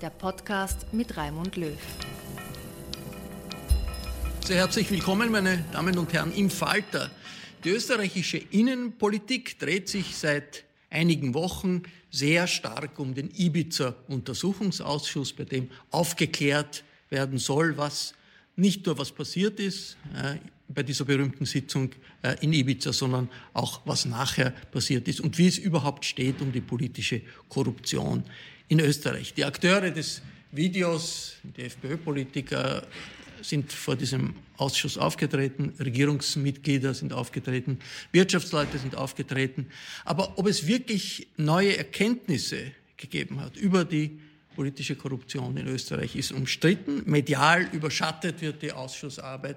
der Podcast mit Raimund Löw. Sehr herzlich willkommen, meine Damen und Herren, im Falter. Die österreichische Innenpolitik dreht sich seit einigen Wochen sehr stark um den Ibiza-Untersuchungsausschuss, bei dem aufgeklärt werden soll, was nicht nur was passiert ist äh, bei dieser berühmten Sitzung äh, in Ibiza, sondern auch was nachher passiert ist und wie es überhaupt steht um die politische Korruption in Österreich. Die Akteure des Videos, die FPÖ-Politiker, sind vor diesem Ausschuss aufgetreten, Regierungsmitglieder sind aufgetreten, Wirtschaftsleute sind aufgetreten. Aber ob es wirklich neue Erkenntnisse gegeben hat über die politische Korruption in Österreich, ist umstritten. Medial überschattet wird die Ausschussarbeit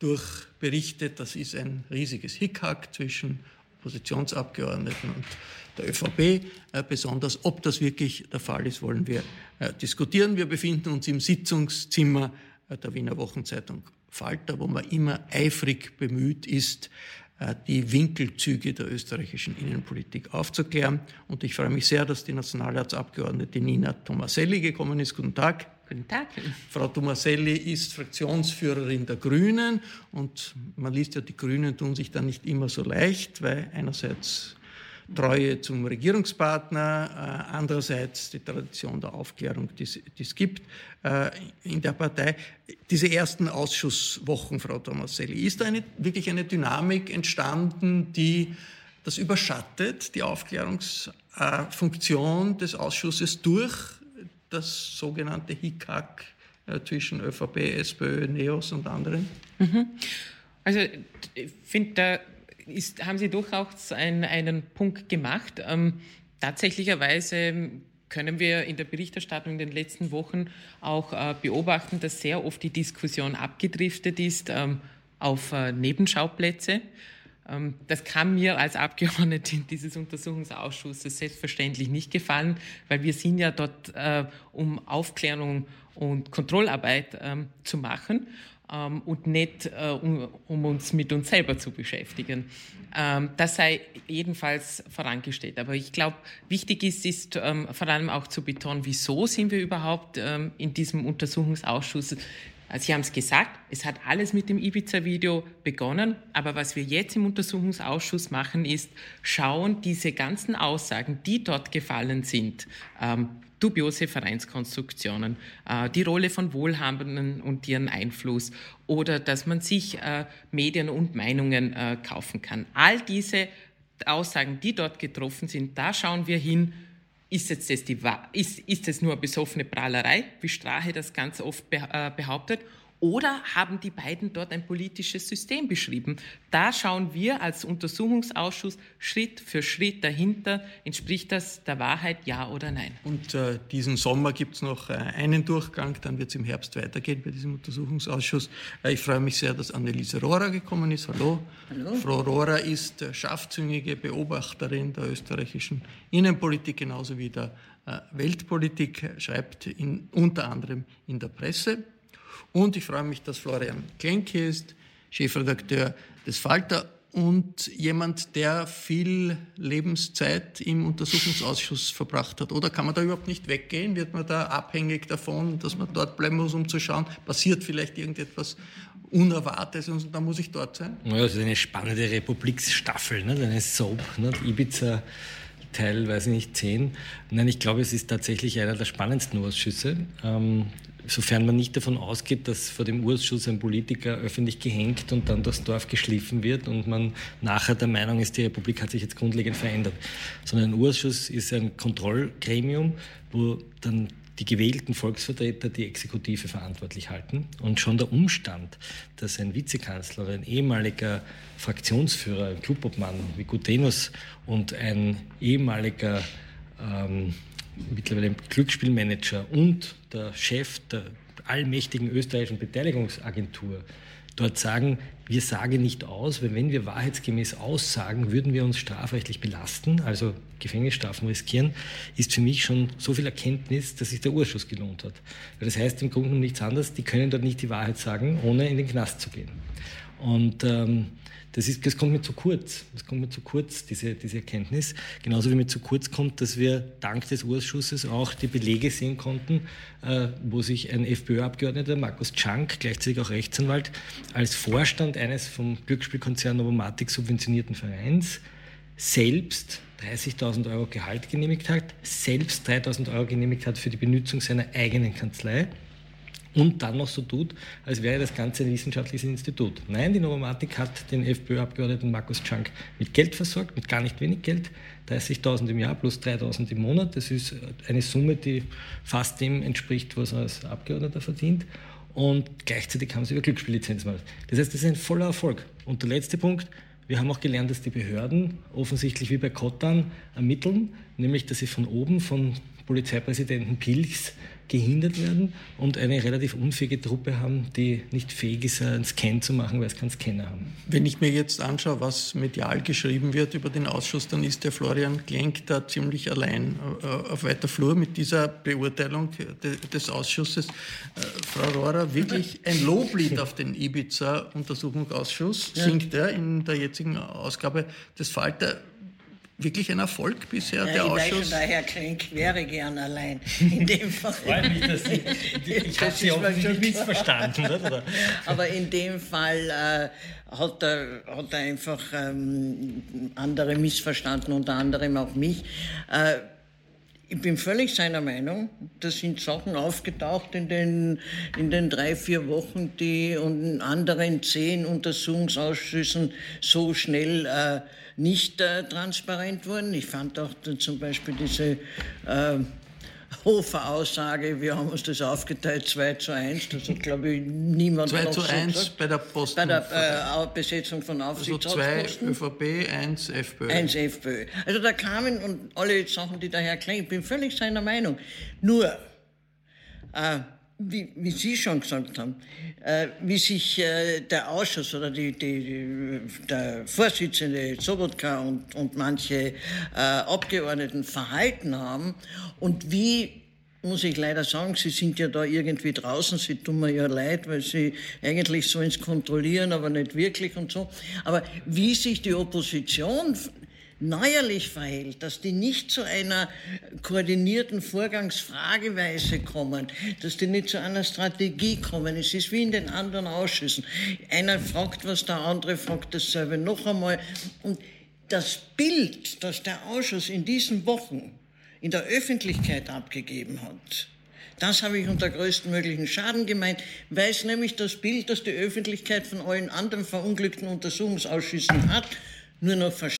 durch Berichte, das ist ein riesiges Hickhack zwischen Oppositionsabgeordneten und der ÖVP äh, besonders. Ob das wirklich der Fall ist, wollen wir äh, diskutieren. Wir befinden uns im Sitzungszimmer äh, der Wiener Wochenzeitung Falter, wo man immer eifrig bemüht ist, die Winkelzüge der österreichischen Innenpolitik aufzuklären. Und ich freue mich sehr, dass die Nationalratsabgeordnete Nina Tomaselli gekommen ist. Guten Tag. Guten Tag. Frau Tomaselli ist Fraktionsführerin der Grünen und man liest ja, die Grünen tun sich da nicht immer so leicht, weil einerseits Treue zum Regierungspartner, äh, andererseits die Tradition der Aufklärung, die es gibt äh, in der Partei. Diese ersten Ausschusswochen, Frau Tomaselli, ist da eine, wirklich eine Dynamik entstanden, die das überschattet, die Aufklärungsfunktion des Ausschusses durch das sogenannte Hickhack äh, zwischen ÖVP, SPÖ, NEOS und anderen? Mhm. Also ich finde, ist, haben Sie durchaus ein, einen Punkt gemacht. Ähm, tatsächlicherweise können wir in der Berichterstattung in den letzten Wochen auch äh, beobachten, dass sehr oft die Diskussion abgedriftet ist ähm, auf äh, Nebenschauplätze. Ähm, das kann mir als Abgeordnete dieses Untersuchungsausschusses selbstverständlich nicht gefallen, weil wir sind ja dort, äh, um Aufklärung und Kontrollarbeit ähm, zu machen ähm, und nicht äh, um, um, uns mit uns selber zu beschäftigen. Ähm, das sei jedenfalls vorangestellt. Aber ich glaube, wichtig ist, ist ähm, vor allem auch zu betonen, wieso sind wir überhaupt ähm, in diesem Untersuchungsausschuss. Sie haben es gesagt, es hat alles mit dem Ibiza-Video begonnen, aber was wir jetzt im Untersuchungsausschuss machen, ist schauen, diese ganzen Aussagen, die dort gefallen sind, ähm, dubiose Vereinskonstruktionen, äh, die Rolle von Wohlhabenden und ihren Einfluss oder dass man sich äh, Medien und Meinungen äh, kaufen kann. All diese Aussagen, die dort getroffen sind, da schauen wir hin, ist jetzt das die, ist, ist es nur besoffene Prahlerei, wie Strache das ganz oft behauptet, Oder haben die beiden dort ein politisches System beschrieben? Da schauen wir als Untersuchungsausschuss Schritt für Schritt dahinter. Entspricht das der Wahrheit, ja oder nein? Und äh, diesen Sommer gibt es noch äh, einen Durchgang, dann wird es im Herbst weitergehen bei diesem Untersuchungsausschuss. Äh, ich freue mich sehr, dass Anneliese Rohrer gekommen ist. Hallo. Hallo. Frau Rohrer ist äh, scharfzüngige Beobachterin der österreichischen Innenpolitik genauso wie der äh, Weltpolitik, schreibt in, unter anderem in der Presse. Und ich freue mich, dass Florian Klenke ist, Chefredakteur des Falter und jemand, der viel Lebenszeit im Untersuchungsausschuss verbracht hat. Oder kann man da überhaupt nicht weggehen? Wird man da abhängig davon, dass man dort bleiben muss, um zu schauen, passiert vielleicht irgendetwas Unerwartetes und dann muss ich dort sein? Ja, das ist eine spannende Republiksstaffel, ne? eine Soap, ne? Ibiza. Teil, weiß ich nicht, 10. Nein, ich glaube, es ist tatsächlich einer der spannendsten Ausschüsse. Ähm, sofern man nicht davon ausgeht, dass vor dem Urschuss ein Politiker öffentlich gehängt und dann das Dorf geschliffen wird und man nachher der Meinung ist, die Republik hat sich jetzt grundlegend verändert. Sondern ein Urschuss ist ein Kontrollgremium, wo dann die gewählten Volksvertreter die Exekutive verantwortlich halten. Und schon der Umstand, dass ein Vizekanzler ein ehemaliger Fraktionsführer, ein Clubobmann wie Gutenus und ein ehemaliger ähm, mittlerweile Glücksspielmanager und der Chef der allmächtigen österreichischen Beteiligungsagentur dort sagen, wir sagen nicht aus, weil wenn wir wahrheitsgemäß aussagen, würden wir uns strafrechtlich belasten, also Gefängnisstrafen riskieren, ist für mich schon so viel Erkenntnis, dass sich der Urschuss gelohnt hat. Das heißt im Grunde nichts anderes, die können dort nicht die Wahrheit sagen, ohne in den Knast zu gehen. Und ähm, das, ist, das kommt mir zu kurz. Das kommt mir zu kurz, diese, diese Erkenntnis. Genauso wie mir zu kurz kommt, dass wir dank des Urschusses auch die Belege sehen konnten, äh, wo sich ein FPÖ-Abgeordneter, Markus Czank, gleichzeitig auch Rechtsanwalt, als Vorstand eines vom Glücksspielkonzern Novomatic subventionierten Vereins selbst 30.000 Euro Gehalt genehmigt hat, selbst 3.000 Euro genehmigt hat für die Benutzung seiner eigenen Kanzlei und dann noch so tut, als wäre das Ganze ein wissenschaftliches Institut. Nein, die Novomatic hat den FPÖ-Abgeordneten Markus Czank mit Geld versorgt, mit gar nicht wenig Geld, 30.000 im Jahr plus 3.000 im Monat. Das ist eine Summe, die fast dem entspricht, was er als Abgeordneter verdient. Und gleichzeitig haben sie über Glücksspiellizenz gemacht. Das heißt, das ist ein voller Erfolg. Und der letzte Punkt, wir haben auch gelernt, dass die Behörden offensichtlich wie bei Kottan ermitteln, nämlich dass sie von oben, von Polizeipräsidenten Pilchs gehindert werden und eine relativ unfähige Truppe haben, die nicht fähig ist, einen Scan zu machen, weil es keinen Scanner haben. Wenn ich mir jetzt anschaue, was medial geschrieben wird über den Ausschuss, dann ist der Florian Klenk da ziemlich allein äh, auf weiter Flur mit dieser Beurteilung des Ausschusses. Äh, Frau Rohrer, wirklich ein Loblied auf den Ibiza-Untersuchungsausschuss singt er in der jetzigen Ausgabe des Falter wirklich ein Erfolg bisher, ja, der ich Ausschuss? Weiß schon, der Herr Klenk wäre gern allein. In dem Fall. Freut mich, dass Sie, ich habe Sie auch nicht missverstanden. Oder? Aber in dem Fall äh, hat, er, hat er einfach ähm, andere missverstanden, unter anderem auch mich. Äh, ich bin völlig seiner Meinung. Da sind Sachen aufgetaucht in den, in den drei, vier Wochen, die in anderen zehn Untersuchungsausschüssen so schnell äh, nicht äh, transparent wurden. Ich fand auch zum Beispiel diese äh, Hofer-Aussage, wir haben uns das aufgeteilt 2 zu 1, das hat, glaube ich, niemand 2 zu 1 gesagt. bei der Post. Bei der äh, Besetzung von Aufsichtsratsposten. Also 2 ÖVP, 1 FPÖ. 1 FPÖ. Also da kamen und alle Sachen, die daher klingen, ich bin völlig seiner Meinung. Nur, äh, wie, wie, Sie schon gesagt haben, äh, wie sich äh, der Ausschuss oder die, die, der Vorsitzende Sobotka und, und manche äh, Abgeordneten verhalten haben und wie, muss ich leider sagen, Sie sind ja da irgendwie draußen, Sie tun mir ja leid, weil Sie eigentlich so ins Kontrollieren, aber nicht wirklich und so. Aber wie sich die Opposition neuerlich verhält, dass die nicht zu einer koordinierten Vorgangsfrageweise kommen, dass die nicht zu einer Strategie kommen. Es ist wie in den anderen Ausschüssen. Einer fragt was, der andere fragt dasselbe noch einmal. Und das Bild, das der Ausschuss in diesen Wochen in der Öffentlichkeit abgegeben hat, das habe ich unter größtmöglichen Schaden gemeint, weil es nämlich das Bild, das die Öffentlichkeit von allen anderen verunglückten Untersuchungsausschüssen hat, nur noch verstärkt.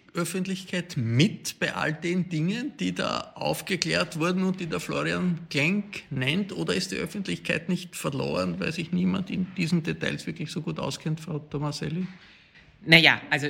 Öffentlichkeit mit bei all den Dingen, die da aufgeklärt wurden und die der Florian Klenk nennt? Oder ist die Öffentlichkeit nicht verloren, weil sich niemand in diesen Details wirklich so gut auskennt, Frau Tomaselli? Naja, also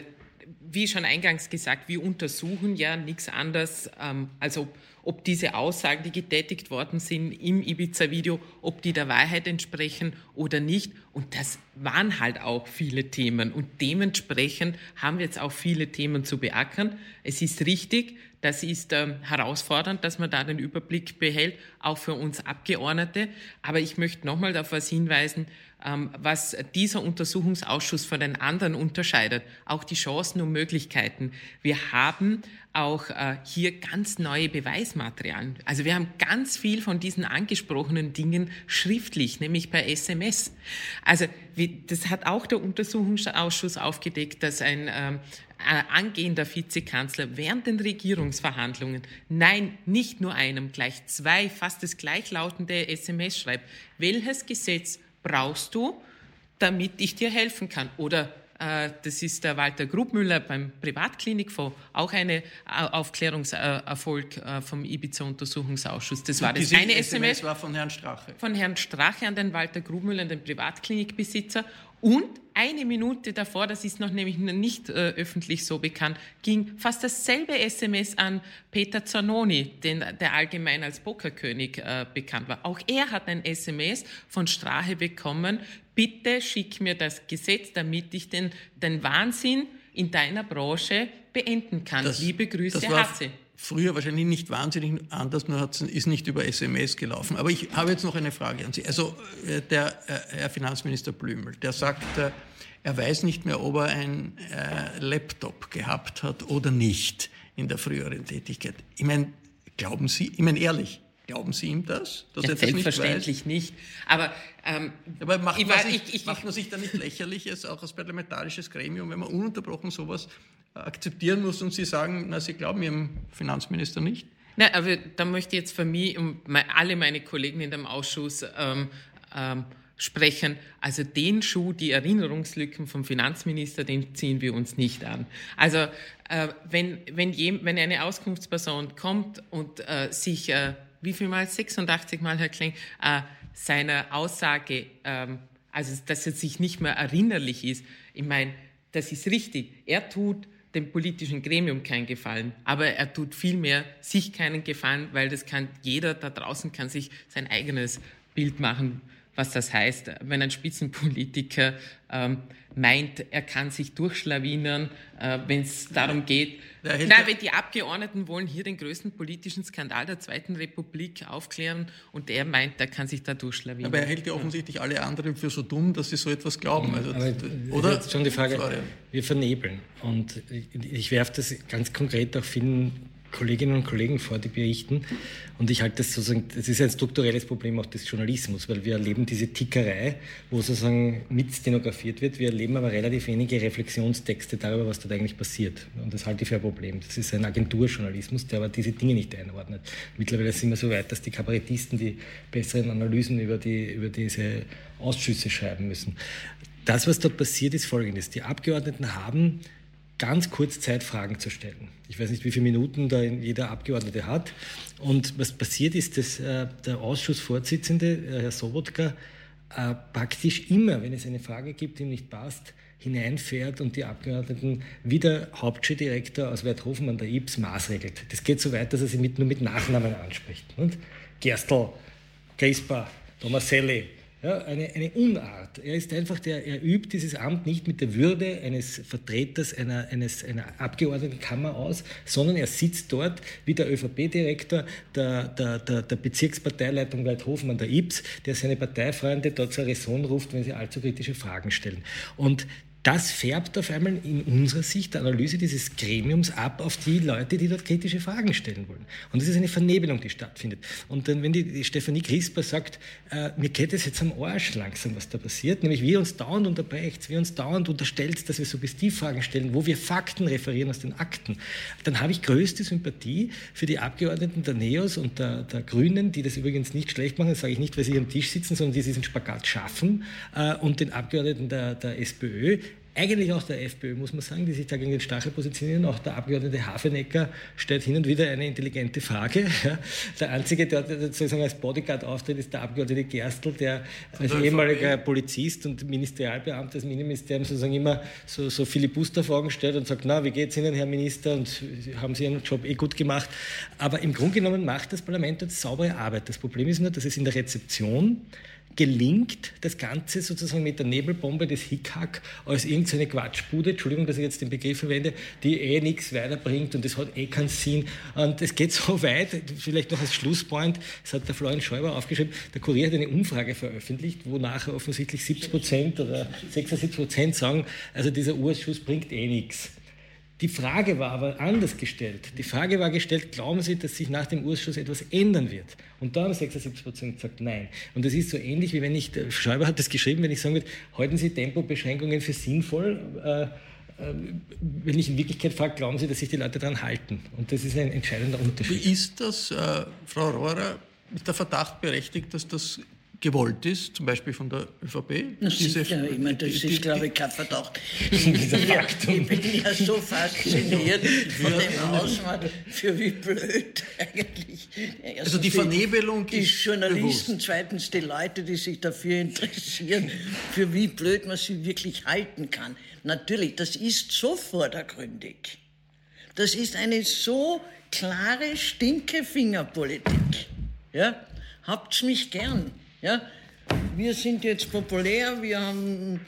wie schon eingangs gesagt, wir untersuchen ja nichts anderes, ähm, als ob, ob diese Aussagen, die getätigt worden sind im Ibiza-Video, ob die der Wahrheit entsprechen oder nicht. Und das waren halt auch viele Themen. Und dementsprechend haben wir jetzt auch viele Themen zu beackern. Es ist richtig, das ist ähm, herausfordernd, dass man da den Überblick behält, auch für uns Abgeordnete. Aber ich möchte nochmal auf etwas hinweisen, ähm, was dieser Untersuchungsausschuss von den anderen unterscheidet. Auch die Chancen und Möglichkeiten. Wir haben auch äh, hier ganz neue Beweismaterialien. Also wir haben ganz viel von diesen angesprochenen Dingen schriftlich, nämlich per SMS. Also wie, das hat auch der Untersuchungsausschuss aufgedeckt, dass ein ähm, äh, angehender Vizekanzler während den Regierungsverhandlungen, nein, nicht nur einem, gleich zwei, fast das gleichlautende SMS schreibt. Welches Gesetz brauchst du, damit ich dir helfen kann? Oder das ist der Walter Grubmüller beim Privatklinikfonds, auch ein äh, Aufklärungserfolg äh, vom Ibiza-Untersuchungsausschuss. Das war das eine SMS SMS war von Herrn Strache. von Herrn Strache an den Walter Grubmüller, den Privatklinikbesitzer. Und eine Minute davor, das ist noch nämlich nicht äh, öffentlich so bekannt, ging fast dasselbe SMS an Peter Zanoni, den, der allgemein als Pokerkönig äh, bekannt war. Auch er hat ein SMS von Strache bekommen, bitte schick mir das Gesetz, damit ich den, den Wahnsinn in deiner Branche beenden kann. Das- Liebe Grüße, das war Hatze. Früher wahrscheinlich nicht wahnsinnig anders, nur ist nicht über SMS gelaufen. Aber ich habe jetzt noch eine Frage an Sie. Also äh, der äh, Herr Finanzminister Blümel, der sagt, äh, er weiß nicht mehr, ob er ein Laptop gehabt hat oder nicht in der früheren Tätigkeit. Ich meine, glauben Sie, ich meine ehrlich, glauben Sie ihm das, dass Ja, er das nicht selbstverständlich nicht. Aber ähm, Aber macht, ich man sich, ich- ich- macht man sich da nicht lächerliches, auch als parlamentarisches Gremium, wenn man ununterbrochen sowas akzeptieren muss und Sie sagen, na, Sie glauben Ihrem Finanzminister nicht? Na, aber da möchte ich jetzt für mich und alle meine Kollegen in dem Ausschuss ähm, ähm, sprechen. Also den Schuh, die Erinnerungslücken vom Finanzminister, den ziehen wir uns nicht an. Also äh, wenn, wenn, jem, wenn eine Auskunftsperson kommt und äh, sich, äh, wie viel Mal, 86 Mal, Herr Kling, äh, seiner Aussage, ähm, also dass er sich nicht mehr erinnerlich ist, ich meine, das ist richtig. Er tut dem politischen Gremium keinen Gefallen, aber er tut vielmehr sich keinen Gefallen, weil das kann jeder da draußen kann sich sein eigenes Bild machen, was das heißt, wenn ein Spitzenpolitiker ähm, meint, er kann sich durchschlawinern, äh, wenn es darum geht. Nein, wenn die Abgeordneten wollen hier den größten politischen Skandal der Zweiten Republik aufklären und er meint, er kann sich da durchschlawinern. Aber er hält ja offensichtlich alle anderen für so dumm, dass sie so etwas glauben. Also, Aber oder? jetzt schon die Frage, Florian. wir vernebeln. Und ich- ich werfe das ganz konkret auch vielen Kolleginnen und Kollegen vor, die berichten. Und ich halte das sozusagen, das ist ein strukturelles Problem auch des Journalismus, weil wir erleben diese Tickerei, wo sozusagen mit stenografiert wird. Wir erleben aber relativ wenige Reflexionstexte darüber, was dort eigentlich passiert. Und das halte ich für ein Problem. Das ist ein Agenturjournalismus, der aber diese Dinge nicht einordnet. Mittlerweile sind wir so weit, dass die Kabarettisten die besseren Analysen über, die, über diese Ausschüsse schreiben müssen. Das, was dort passiert, ist folgendes. Die Abgeordneten haben ganz kurz Zeit, Fragen zu stellen. Ich weiß nicht, wie viele Minuten da jeder Abgeordnete hat. Und was passiert ist, dass äh, der Ausschussvorsitzende, äh, Herr Sobotka, äh, praktisch immer, wenn es eine Frage gibt, die ihm nicht passt, hineinfährt und die Abgeordneten wie der Hauptschuldirektor aus Werthofen an der IBS maßregelt. Das geht so weit, dass er sie mit, nur mit Nachnamen anspricht. Und Gerstl, Grispa, Tomaselli, ja, eine, eine Unart. Er ist einfach der, er übt dieses Amt nicht mit der Würde eines Vertreters einer, eines, einer Abgeordnetenkammer aus, sondern er sitzt dort wie der ÖVP-Direktor der, der, der, der Bezirksparteileitung Weidhofen an der IBS, der seine Parteifreunde dort zur Raison ruft, wenn sie allzu kritische Fragen stellen. Und das färbt auf einmal in unserer Sicht der Analyse dieses Gremiums ab auf die Leute, die dort kritische Fragen stellen wollen. Und das ist eine Vernebelung, die stattfindet. Und dann, wenn die, die Stefanie Crisper sagt, äh, mir geht es jetzt am Arsch langsam, was da passiert, nämlich wir uns dauernd unterbrecht, wir uns dauernd unterstellt, dass wir Suggestivfragen stellen, wo wir Fakten referieren aus den Akten, dann habe ich größte Sympathie für die Abgeordneten der NEOS und der, der Grünen, die das übrigens nicht schlecht machen, das sage ich nicht, weil sie am Tisch sitzen, sondern die diesen Spagat schaffen, äh, und den Abgeordneten der, der SPÖ, eigentlich auch der FPÖ, muss man sagen, die sich da gegen den Stachel positionieren. Auch der Abgeordnete Hafenecker stellt hin und wieder eine intelligente Frage. Der Einzige, der sozusagen als Bodyguard auftritt, ist der Abgeordnete Gerstl, der als ehemaliger Polizist und Ministerialbeamter des Ministeriums sozusagen immer so, so Filibusterfragen stellt und sagt, na, wie geht's Ihnen, Herr Minister, und haben Sie Ihren Job eh gut gemacht. Aber im Grunde genommen macht das Parlament dort saubere Arbeit. Das Problem ist nur, dass es in der Rezeption gelingt, das Ganze sozusagen mit der Nebelbombe des Hickhack als irgendeine Quatschbude, Entschuldigung, dass ich jetzt den Begriff verwende, die eh nichts weiterbringt und das hat eh keinen Sinn. Und es geht so weit, vielleicht noch als Schlusspoint, das hat der Florian Schäuber aufgeschrieben, der Kurier hat eine Umfrage veröffentlicht, wo nachher offensichtlich 70 Prozent oder 76 Prozent sagen, also dieser Urschuss bringt eh nichts. Die Frage war aber anders gestellt. Die Frage war gestellt, glauben Sie, dass sich nach dem Urschuss etwas ändern wird? Und da haben 76 Prozent gesagt, nein. Und das ist so ähnlich, wie wenn ich, Schäuber hat das geschrieben, wenn ich sagen würde, halten Sie Tempobeschränkungen für sinnvoll? Äh, äh, wenn ich in Wirklichkeit frage, glauben Sie, dass sich die Leute daran halten? Und das ist ein entscheidender Unterschied. Wie ist das, äh, Frau Rohrer, ist der Verdacht berechtigt, dass das gewollt ist, zum Beispiel von der ÖVP. Na, diese, sicher, ich meine, das die, ist, die, glaube ich, kein Verdacht. Ich, ich bin ja so fasziniert von dem Ausmaß, für wie blöd eigentlich. Erstens also die Vernebelung die, die Journalisten, bewusst. zweitens die Leute, die sich dafür interessieren, für wie blöd man sie wirklich halten kann. Natürlich, das ist so vordergründig. Das ist eine so klare Stinkefingerpolitik. Ja? Habt's mich gern. Ja? Wir sind jetzt populär, wir haben,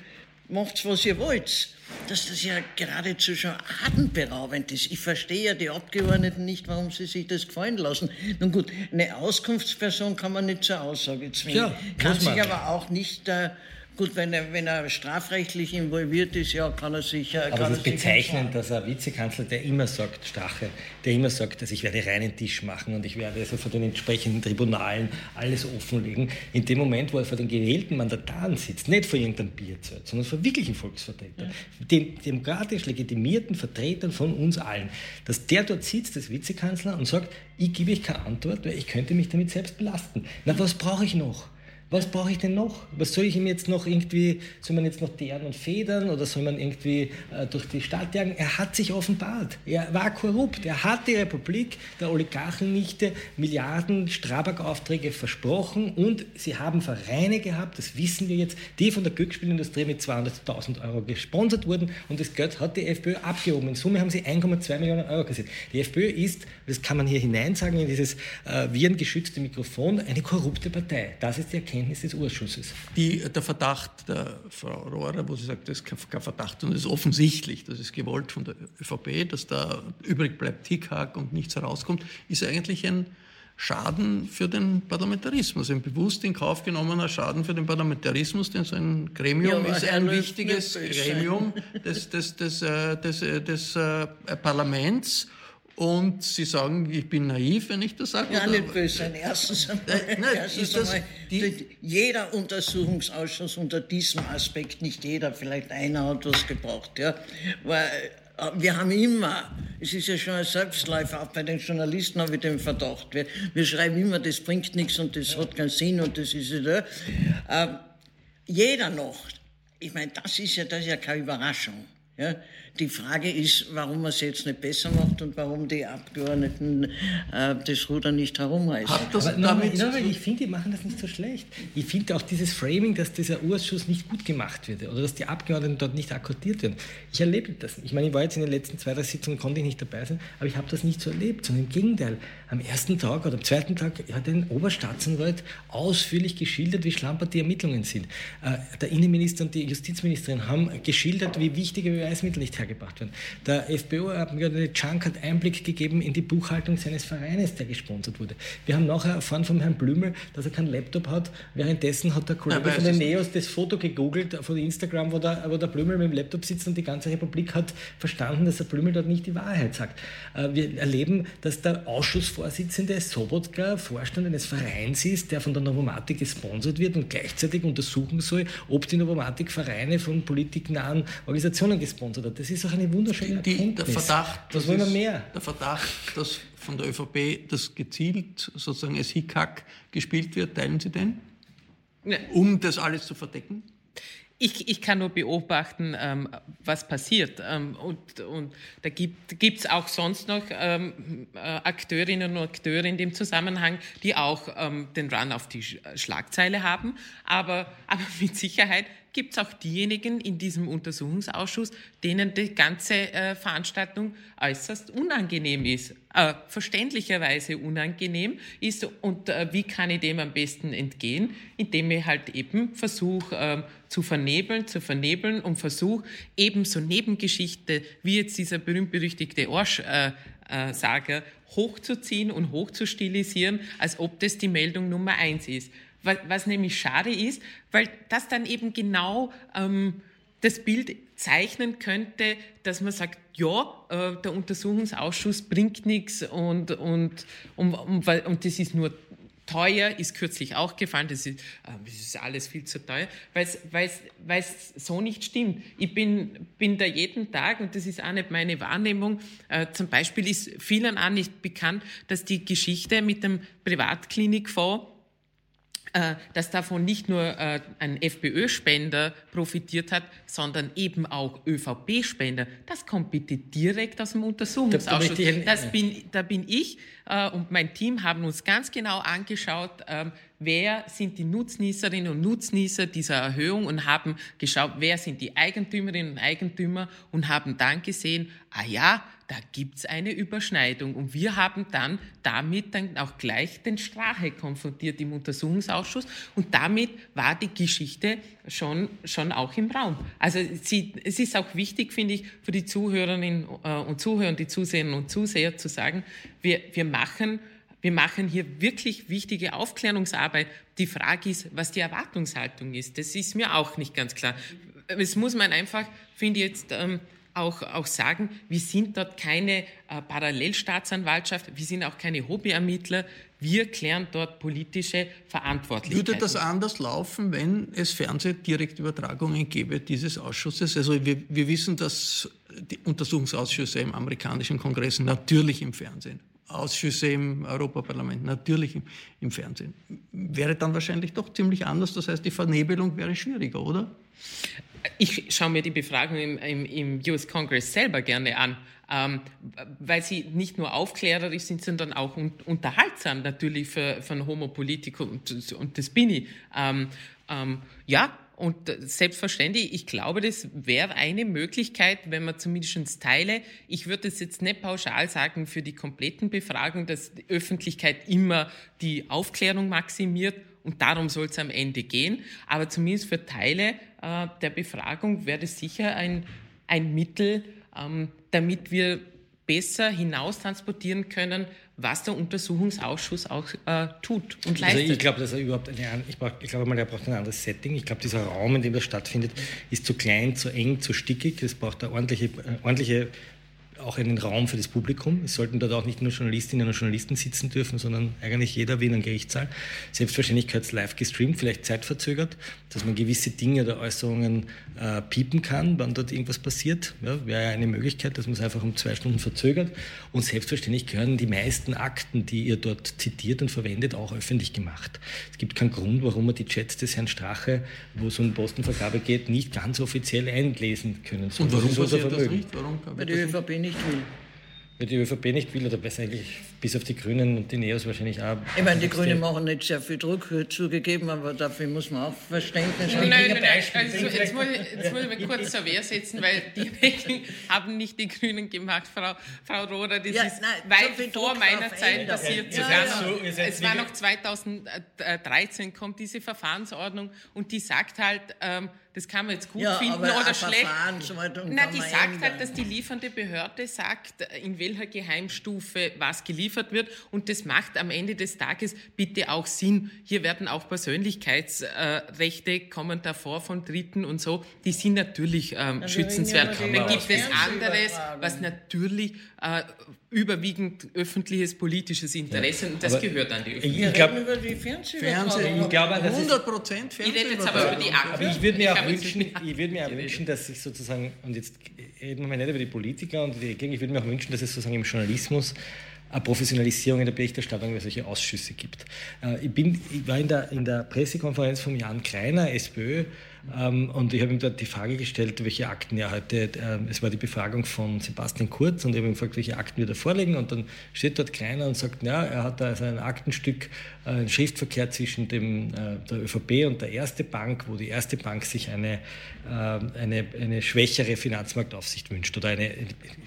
macht's, was ihr wollt. Dass das ja geradezu schon atemberaubend ist. Ich verstehe ja die Abgeordneten nicht, warum sie sich das gefallen lassen. Nun gut, eine Auskunftsperson kann man nicht zur Aussage zwingen. Ja, kann sich aber auch nicht äh, Gut, wenn er, wenn er strafrechtlich involviert ist, ja, kann er sich. Aber kann es ist bezeichnend, dass ein Vizekanzler, der immer sagt, Stache, der immer sagt, dass ich werde reinen Tisch machen und ich werde also vor den entsprechenden Tribunalen alles offenlegen, in dem Moment, wo er vor den gewählten Mandataren sitzt, nicht vor irgendeinem Bierzelt, sondern vor wirklichen Vertretern, ja. den demokratisch legitimierten Vertretern von uns allen, dass der dort sitzt, das Vizekanzler, und sagt, ich gebe euch keine Antwort, weil ich könnte mich damit selbst belasten. Na, was brauche ich noch? Was brauche ich denn noch? Was soll ich ihm jetzt noch irgendwie, soll man jetzt noch teeren und federn oder soll man irgendwie äh, durch die Stadt jagen? Er hat sich offenbart. Er war korrupt. Er hat die Republik der Oligarchennichte Milliarden Strabag-Aufträge versprochen und sie haben Vereine gehabt, das wissen wir jetzt, die von der Glücksspielindustrie mit 200.000 Euro gesponsert wurden und das Geld hat die FPÖ abgehoben. In Summe haben sie 1,2 Millionen Euro kassiert. Die FPÖ ist, das kann man hier hinein sagen in dieses äh, virengeschützte Mikrofon, eine korrupte Partei. Das ist die Erkenntnis des Ausschusses. Die, der Verdacht der Frau Rohrer, wo sie sagt, das ist kein Verdacht, sondern das ist offensichtlich, das ist gewollt von der ÖVP, dass da übrig bleibt Hickhack und nichts herauskommt, ist eigentlich ein Schaden für den Parlamentarismus, ein bewusst in Kauf genommener Schaden für den Parlamentarismus, denn so ein Gremium ja, ist ein wichtiges Gremium des, des, des, äh, des, des, des äh, Parlaments und Sie sagen, ich bin naiv, wenn ich das sage? Ja, nicht böse sein. Erstens einmal, nein, erstens einmal jeder Untersuchungsausschuss unter diesem Aspekt, nicht jeder, vielleicht einer hat was gebraucht. Ja? Weil äh, wir haben immer, es ist ja schon ein Selbstläufer, auch bei den Journalisten habe ich den Verdacht. Wir, wir schreiben immer, das bringt nichts und das hat keinen Sinn und das ist ja. Äh, jeder noch, ich meine, das ist ja, das ist ja keine Überraschung. Ja? Die Frage ist, warum man es jetzt nicht besser macht und warum die Abgeordneten äh, das Ruder nicht herumreißen. Hat das Aber damit no, ich finde, die machen das nicht so schlecht. Ich finde auch dieses Framing, dass dieser Ausschuss nicht gut gemacht wird oder dass die Abgeordneten dort nicht akkordiert werden. Ich erlebe das. Ich meine, ich war jetzt in den letzten zwei, drei Sitzungen, konnte ich nicht dabei sein, aber ich habe das nicht so erlebt, sondern im Gegenteil. Am ersten Tag oder am zweiten Tag hat ein Oberstaatsanwalt ausführlich geschildert, wie schlampert die Ermittlungen sind. Äh, der Innenminister und die Justizministerin haben geschildert, wie wichtige Beweismittel nicht hergebracht werden. Der FPÖ-Abgeordnete Chunk hat Einblick gegeben in die Buchhaltung seines Vereines, der gesponsert wurde. Wir haben nachher erfahren vom Herrn Blümel, dass er keinen Laptop hat. Währenddessen hat der Kollege von den Neos das Foto gegoogelt von Instagram, wo der, wo der Blümel mit dem Laptop sitzt und die ganze Republik hat verstanden, dass der Blümel dort nicht die Wahrheit sagt. Äh, wir erleben, dass der Ausschussvorsitzende Sobotka Vorstand eines Vereins ist, der von der Novomatik gesponsert wird und gleichzeitig untersuchen soll, ob die Novomatik Vereine von politiknahen Organisationen gesponsert hat. Das ist auch eine wunderschöne die, Erkenntnis. Der Verdacht, Was wollen wir mehr? Der Verdacht, dass von der ÖVP das gezielt sozusagen als Hickhack gespielt wird, teilen Sie den? Ne. Um das alles zu verdecken? Ich, ich, kann nur beobachten, ähm, was passiert. Ähm, und, und, da gibt es auch sonst noch ähm, äh, Akteurinnen und Akteure in dem Zusammenhang, die auch ähm, den Run auf die Schlagzeile haben. Aber, aber mit Sicherheit gibt es auch diejenigen in diesem Untersuchungsausschuss, denen die ganze äh, Veranstaltung äußerst unangenehm ist, äh, verständlicherweise unangenehm ist. Und äh, wie kann ich dem am besten entgehen? Indem ich halt eben versuche ähm, zu vernebeln, zu vernebeln und versuche eben so Nebengeschichte wie jetzt dieser berühmt-berüchtigte Orsch-Sager äh, äh, hochzuziehen und hochzustilisieren, als ob das die Meldung Nummer eins ist. Was, was nämlich schade ist, weil das dann eben genau ähm, das Bild zeichnen könnte, dass man sagt, ja, äh, der Untersuchungsausschuss bringt nichts und, und, und, und, und das ist nur teuer, ist kürzlich auch gefallen, das ist, äh, das ist alles viel zu teuer, weil es so nicht stimmt. Ich bin, bin da jeden Tag, und das ist auch nicht meine Wahrnehmung, äh, zum Beispiel ist vielen auch nicht bekannt, dass die Geschichte mit dem Privatklinikfonds dass davon nicht nur äh, ein FPÖ-Spender profitiert hat, sondern eben auch ÖVP-Spender. Das kommt bitte direkt aus dem Untersuchungsausschuss. Das bin, da bin ich äh, und mein Team haben uns ganz genau angeschaut, ähm, wer sind die Nutznießerinnen und Nutznießer dieser Erhöhung und haben geschaut, wer sind die Eigentümerinnen und Eigentümer und haben dann gesehen, ah ja, da gibt's eine Überschneidung. Und wir haben dann damit dann auch gleich den Strache konfrontiert im Untersuchungsausschuss. Und damit war die Geschichte schon, schon auch im Raum. Also sie, es ist auch wichtig, finde ich, für die Zuhörerinnen äh, und Zuhörer, die Zuseherinnen und Zuseher zu sagen, wir, wir machen wir machen hier wirklich wichtige Aufklärungsarbeit. Die Frage ist, was die Erwartungshaltung ist. Das ist mir auch nicht ganz klar. Es muss man einfach, finde ich jetzt, ähm, auch, auch sagen, wir sind dort keine äh, Parallelstaatsanwaltschaft, wir sind auch keine Hobbyermittler, wir klären dort politische Verantwortlichkeiten. Würde das anders laufen, wenn es Fernsehdirektübertragungen gäbe dieses Ausschusses? Also wir, wir wissen, dass die Untersuchungsausschüsse im amerikanischen Kongress natürlich im Fernsehen Ausschüsse im Europaparlament, natürlich im, im, Fernsehen. Wäre dann wahrscheinlich doch ziemlich anders. Das heißt, die Vernebelung wäre schwieriger, oder? Ich schaue mir die Befragung im, im, im US Congress selber gerne an, ähm, weil sie nicht nur aufklärerisch sind, sondern auch un unterhaltsam natürlich für, für ein Homo Politico und, und das bin ich. Ähm, ähm, ja, und selbstverständlich, ich glaube, das wäre eine Möglichkeit, wenn man zumindest Teile, ich würde es jetzt nicht pauschal sagen für die kompletten Befragungen, dass die Öffentlichkeit immer die Aufklärung maximiert und darum soll es am Ende gehen. Aber zumindest für Teile äh, der Befragung wäre das sicher ein, ein Mittel, ähm, damit wir besser hinaus transportieren können, was der Untersuchungsausschuss auch äh, tut und leistet. Also ich glaube, dass er überhaupt eine, ich, ich glaube mal, er braucht ein anderes Setting. Ich glaube, dieser Raum, in dem das stattfindet, ist zu klein, zu eng, zu stickig. Es braucht eine ordentliche, äh, ordentliche auch einen Raum für das Publikum. Es sollten dort auch nicht nur Journalistinnen und Journalisten sitzen dürfen, sondern eigentlich jeder wie in einem Gerichtssaal. Selbstverständlich gehört es live gestreamt, vielleicht zeitverzögert, dass man gewisse Dinge oder Äußerungen äh, piepen kann, wann dort irgendwas passiert. Ja, Wäre ja eine Möglichkeit, dass man es einfach um zwei Stunden verzögert. Und selbstverständlich gehören die meisten Akten, die ihr dort zitiert und verwendet, auch öffentlich gemacht. Es gibt keinen Grund, warum man die Chats des Herrn Strache, wo es um Postenvergabe geht, nicht ganz offiziell einlesen können. So, und warum passiert das nicht? Warum Weil die ÖVP nicht will. Weil die ÖVP nicht will oder besser eigentlich bis auf die Grünen und die Neos wahrscheinlich auch. Ich meine, die Grünen machen nicht sehr viel Druck zugegeben, aber dafür muss man auch Verständnis haben. Nein, nein, nein. Also, jetzt, muss ich, jetzt muss ich mal kurz zur Wehr setzen, weil die haben nicht die Grünen gemacht, Frau, Frau Roder. Das ja, ist nein, weit so vor meiner Zeit passiert. Ja, ja, noch, es war noch 2013 kommt diese Verfahrensordnung und die sagt halt, ähm, das kann man jetzt gut Ja, finden aber oder schlecht. Na, die sagt ändern. halt, dass die liefernde Behörde sagt, in welcher Geheimstufe was geliefert wird. Und das macht am Ende des Tages bitte auch Sinn. Hier werden auch Persönlichkeitsrechte kommen davor von Dritten und so. Die sind natürlich ähm, wir schützenswert. ja Dann gibt es anderes, Fernsehübertragung. was natürlich äh, überwiegend öffentliches politisches Interesse und das aber gehört an die Ich, Öffentlichkeit. ich glaube, über die Fernsehübertragung. Fernsehen. Ich glaube, das ist- 100 Prozent Ich rede jetzt aber über die Akten. Aber ich würde mir, Ich auch wünschen, nicht- ich würde mir auch wünschen, dass sich sozusagen, und jetzt reden wir nicht über die Politiker und die Regierung, ich würde mir auch wünschen, dass es sozusagen im Journalismus eine Professionalisierung in der Berichterstattung über solche Ausschüsse gibt. Äh, Ich, bin, ich war in der, in der Pressekonferenz von Jan Kreiner, SPÖ, ähm, und ich habe ihm dort die Frage gestellt, welche Akten er heute, äh, es war die Befragung von Sebastian Kurz, und ich habe ihm gefragt, welche Akten wir da vorlegen, und dann steht dort Kreiner und sagt, ja, er hat da also ein Aktenstück, ein Schriftverkehr zwischen dem, äh, der ÖVP und der Erste Bank, wo die Erste Bank sich eine, äh, eine, eine schwächere Finanzmarktaufsicht wünscht oder eine,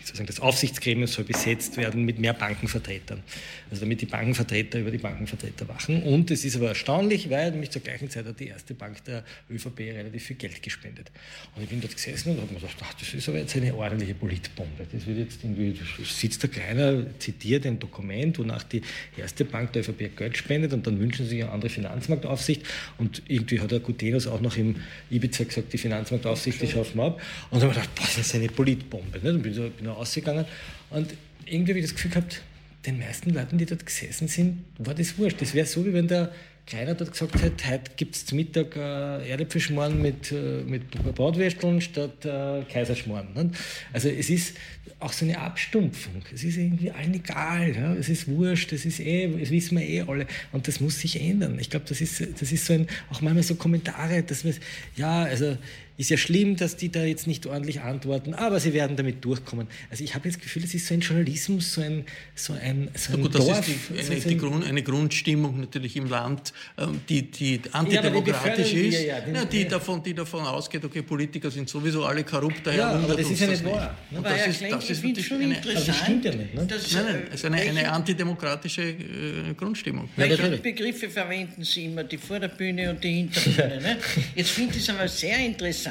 sozusagen das Aufsichtsgremium soll besetzt werden mit mehr Bankenvertretern. Also damit die Bankenvertreter über die Bankenvertreter wachen. Und es ist aber erstaunlich, weil nämlich zur gleichen Zeit hat die Erste Bank der ÖVP relativ viel Geld gespendet. Und ich bin dort gesessen und habe mir gedacht, ach, das ist aber jetzt eine ordentliche Politbombe. Das wird jetzt irgendwie, sitzt da keiner, zitiert ein Dokument, wonach die Erste Bank der ÖVP Geld spendet und dann wünschen sie sich eine andere Finanzmarktaufsicht. Und irgendwie hat der Gutenus auch noch im Ibiza gesagt, die Finanzmarktaufsicht, die schaffen wir ab. Und dann habe ich gedacht, boah, das ist eine Politbombe. Ne? Dann bin ich, bin ich rausgegangen und irgendwie habe ich das Gefühl gehabt, den meisten Leuten, die dort gesessen sind, war das wurscht. Das wäre so, wie wenn der Kreiner dort gesagt hätte, heute gibt es zum Mittag äh, Erdäpfelschmarrn mit, äh, mit Bratwürsteln statt äh, Kaiserschmarrn. Ne? Also es ist auch so eine Abstumpfung. Es ist irgendwie allen egal. Ja? Es ist wurscht, das ist eh, das wissen wir eh alle. Und das muss sich ändern. Ich glaube, das ist, das ist so ein, auch manchmal so Kommentare, dass man, ja, also ist ja schlimm, dass die da jetzt nicht ordentlich antworten, aber sie werden damit durchkommen. Also ich habe jetzt das Gefühl, es ist so ein Journalismus, so ein, so ein, so ein Gut, das Dorf. ist die, so eine, ein- die Grund, eine Grundstimmung natürlich im Land, ähm, die, die antidemokratisch befördern ist, wir ja, den- ja, die, ja. davon, die davon ausgeht, okay, Politiker sind sowieso alle korrupt, daher Ja, aber das uns ist ja das nicht wahr, ne? Das ist, das ist natürlich schon eine, interessant. Das stimmt ja nicht, ne? dass, nein, nein, es ist eine, eine antidemokratische äh, Grundstimmung. Ja, Welche. Begriffe verwenden Sie immer, die Vorderbühne und die Hinterbühne? Ne? Jetzt finde ich es aber sehr interessant,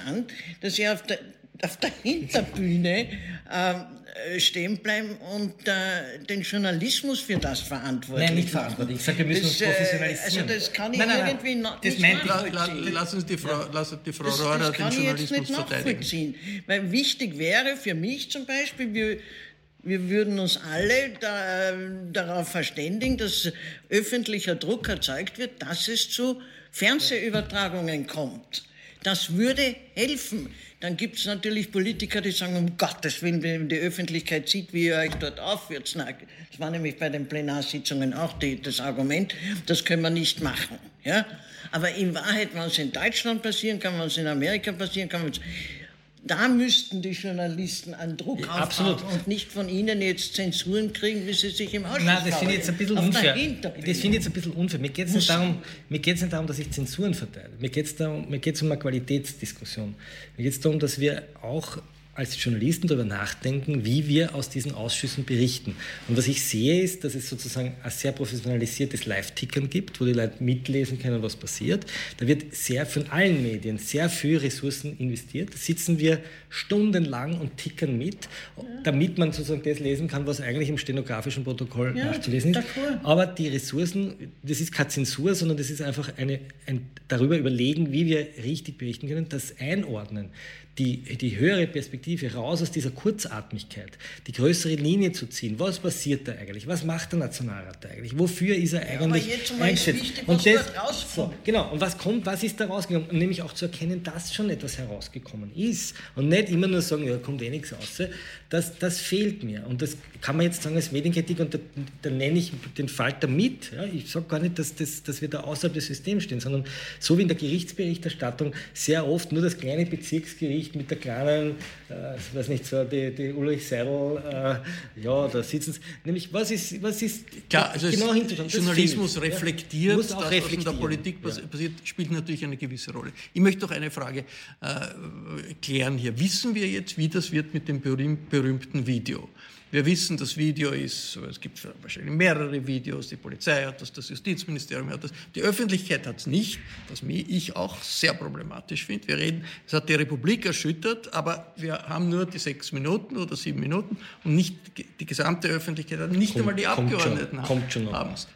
dass Sie auf der, auf der Hinterbühne ähm, äh, stehen bleiben und äh, den Journalismus für das verantwortlich Nein, nicht verantwortlich. Ich sage, wir müssen uns Das, äh, professionalisieren. Also das kann ich Nein, nein, nein. irgendwie noch Das nicht ich. Nachvollziehen. lass uns die Frau, lass die Frau Das, Rohrer das den kann ich jetzt nicht Journalismus verteidigen. nachvollziehen. Weil wichtig wäre für mich zum Beispiel, wir, wir würden uns alle da, darauf verständigen, dass öffentlicher Druck erzeugt wird, dass es zu Fernsehübertragungen kommt. Das würde helfen. Dann gibt es natürlich Politiker, die sagen, um Gottes Willen, wenn die Öffentlichkeit sieht, wie ihr euch dort aufführt. Das war nämlich bei den Plenarsitzungen auch die, das Argument, das können wir nicht machen. Ja? Aber in Wahrheit, wenn es in Deutschland passieren kann, wenn es in Amerika passieren kann, da müssten die Journalisten einen Druck Ja, absolut. und nicht von ihnen jetzt Zensuren kriegen, wie sie sich im Ausschuss Nein, das finde ich jetzt ein bisschen unfair. Hinterbühne. Das finde ich jetzt ein bisschen unfair. Mir geht es nicht, darum, mir geht's nicht darum, dass ich Zensuren verteile. Mir geht es um eine Qualitätsdiskussion. Mir geht es darum, dass wir auch als Journalisten darüber nachdenken, wie wir aus diesen Ausschüssen berichten. Und was ich sehe, ist, dass es sozusagen ein sehr professionalisiertes Live-Tickern gibt, wo die Leute mitlesen können, was passiert. Da wird sehr von allen Medien sehr viel Ressourcen investiert. Da sitzen wir stundenlang und tickern mit, damit man sozusagen das lesen kann, was eigentlich im stenografischen Protokoll Ja, nachzulesen ist. d'accord. Aber die Ressourcen, das ist keine Zensur, sondern das ist einfach eine, ein darüber überlegen, wie wir richtig berichten können, das Einordnen, die, die höhere Perspektive, raus aus dieser Kurzatmigkeit, die größere Linie zu ziehen. Was passiert da eigentlich? Was macht der Nationalrat da eigentlich? Wofür ist er eigentlich jetzt einmal ist eingesetzt? wichtig, Und was das, so, genau. Und was kommt, was ist da rausgekommen? Und nämlich auch zu erkennen, dass schon etwas herausgekommen ist. Und nicht immer nur sagen, ja, kommt eh nichts raus. Das, das fehlt mir. Und das kann man jetzt sagen als Medienkritik und da, da nenne ich den Falter mit. Ja, ich sage gar nicht, dass, das, dass wir da außerhalb des Systems stehen, sondern so wie in der Gerichtsberichterstattung sehr oft nur das kleine Bezirksgericht mit der kleinen, äh, ich weiß nicht, so die, die Ulrich Seidel, äh, ja, da sitzen sie. Nämlich, was ist, was ist Klar, also genau hinzuschauen? Journalismus. Ja. reflektiert, Muss das, was in der. Politik Ja. passiert, spielt natürlich eine gewisse Rolle. Ich möchte doch eine Frage äh, klären hier. Wissen wir jetzt, wie das wird mit dem berühm- berühmten Video? Wir wissen, das Video ist, es gibt wahrscheinlich mehrere Videos, die Polizei hat das, das Justizministerium hat das, die Öffentlichkeit hat es nicht, was ich auch sehr problematisch finde. Wir reden, es hat die Republik erschüttert, aber wir haben nur die sechs Minuten oder sieben Minuten und nicht die gesamte Öffentlichkeit, nicht kommt, einmal die Abgeordneten kommt schon, haben es.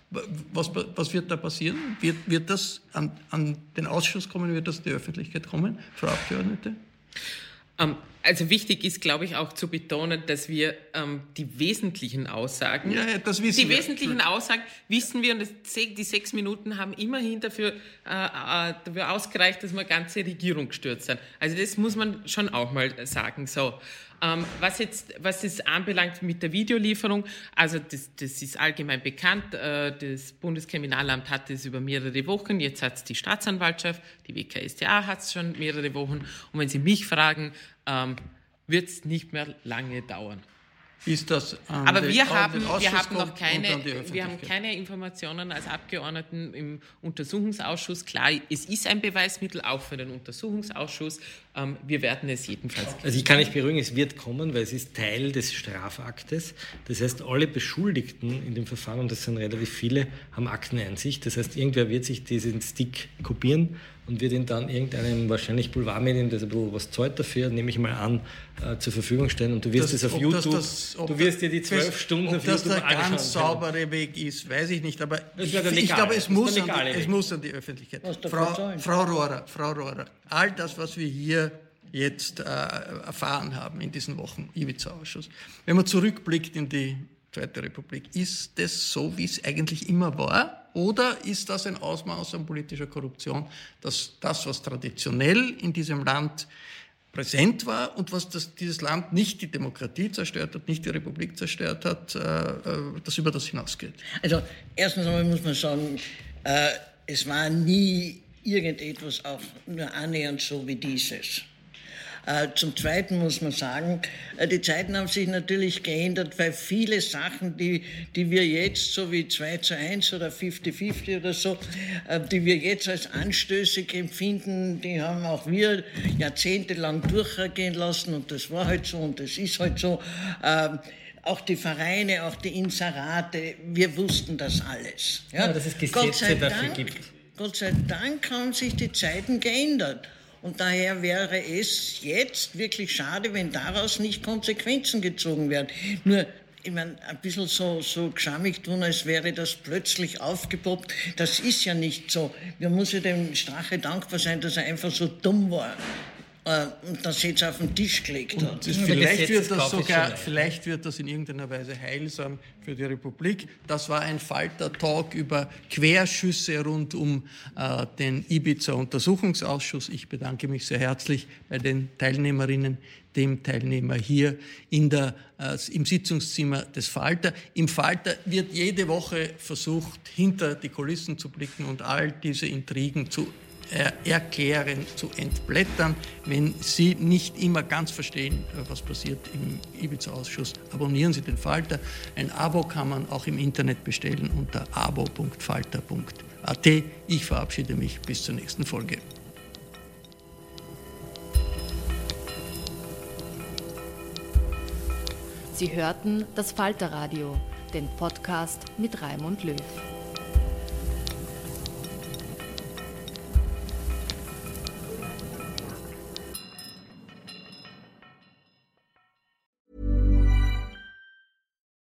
Was, was, wird da passieren? Wird, wird das an, an den Ausschuss kommen, wird das die Öffentlichkeit kommen, Frau Abgeordnete? Ähm, also wichtig ist, glaube ich, auch zu betonen, dass wir ähm, die wesentlichen Aussagen, ja, das wissen die wir. wesentlichen Aussagen wissen wir und das, die sechs Minuten haben immerhin dafür, äh, äh, dafür ausgereicht, dass wir ganze Regierung gestürzt haben. Also das muss man schon auch mal sagen. So. Ähm, was jetzt, was es anbelangt mit der Videolieferung, also das, das ist allgemein bekannt. Äh, das Bundeskriminalamt hat es über mehrere Wochen. Jetzt hat es die Staatsanwaltschaft, die WKStA hat es schon mehrere Wochen. Und wenn Sie mich fragen, ähm, wird es nicht mehr lange dauern. Ist das Aber wir haben, wir haben noch keine, wir haben keine Informationen als Abgeordneten im Untersuchungsausschuss. Klar, es ist ein Beweismittel auch für den Untersuchungsausschuss. Ähm, wir werden es jedenfalls. Also ich kann nicht beruhigen, es wird kommen, weil es ist Teil des Strafaktes. Das heißt, alle Beschuldigten in dem Verfahren, und das sind relativ viele, haben Akteneinsicht. Das heißt, irgendwer wird sich diesen Stick kopieren und wird ihn dann irgendeinem wahrscheinlich Boulevardmedium, das ein bisschen was zahlt dafür, nehme ich mal an, äh, zur Verfügung stellen. Und du wirst es auf YouTube, das, das, du wirst dir die zwölf Stunden ob das der ganz saubere Weg ist, weiß ich nicht. Aber ich, ich, glaube, es muss, an die, es muss an die Öffentlichkeit. Frau, Frau Rohrer, Frau Rohrer, all das, was wir hier jetzt äh, erfahren haben in diesen Wochen, Ibiza-Ausschuss, wenn man zurückblickt in die Zweite Republik, ist das so, wie es eigentlich immer war? Oder ist das ein Ausmaß an politischer Korruption, dass das, was traditionell in diesem Land präsent war und was das, dieses Land nicht die Demokratie zerstört hat, nicht die Republik zerstört hat, äh, äh das über das hinausgeht? Also erstens einmal muss man sagen, äh, es war nie irgendetwas auch nur annähernd so wie dieses. Äh, zum Zweiten muss man sagen, äh, die Zeiten haben sich natürlich geändert, weil viele Sachen, die, die wir jetzt, so wie 2 zu 1 oder 50-50 oder so, äh, die wir jetzt als anstößig empfinden, die haben auch wir jahrzehntelang durchgehen lassen und das war halt so und das ist halt so. Ähm, auch die Vereine, auch die Inserate, wir wussten das alles. Ja, ja dass es Gesetze dafür Dank, gibt. Gott sei Dank haben sich die Zeiten geändert. Und daher wäre es jetzt wirklich schade, wenn daraus nicht Konsequenzen gezogen werden. Nur ich meine, ein bisschen so, so geschammig tun, als wäre das plötzlich aufgepoppt. Das ist ja nicht so. Wir müssen dem Strache dankbar sein, dass er einfach so dumm war äh, und das jetzt auf den Tisch gelegt hat. Das vielleicht, wird das sogar, vielleicht wird das in irgendeiner Weise heilsam für die Republik. Das war ein Falter-Talk über Querschüsse rund um äh, den Ibiza-Untersuchungsausschuss. Ich bedanke mich sehr herzlich bei den Teilnehmerinnen, dem Teilnehmer hier in der, äh, im Sitzungszimmer des Falter. Im Falter wird jede Woche versucht, hinter die Kulissen zu blicken und all diese Intrigen zu erklären, zu entblättern. Wenn Sie nicht immer ganz verstehen, äh, was passiert im Ibiza-Ausschuss, abonnieren Sie den Falter. Ein Abo kann man auch im Internet bestellen unter abo.falter.at. Ich verabschiede mich bis zur nächsten Folge. Sie hörten das Falterradio, den Podcast mit Raimund Löw.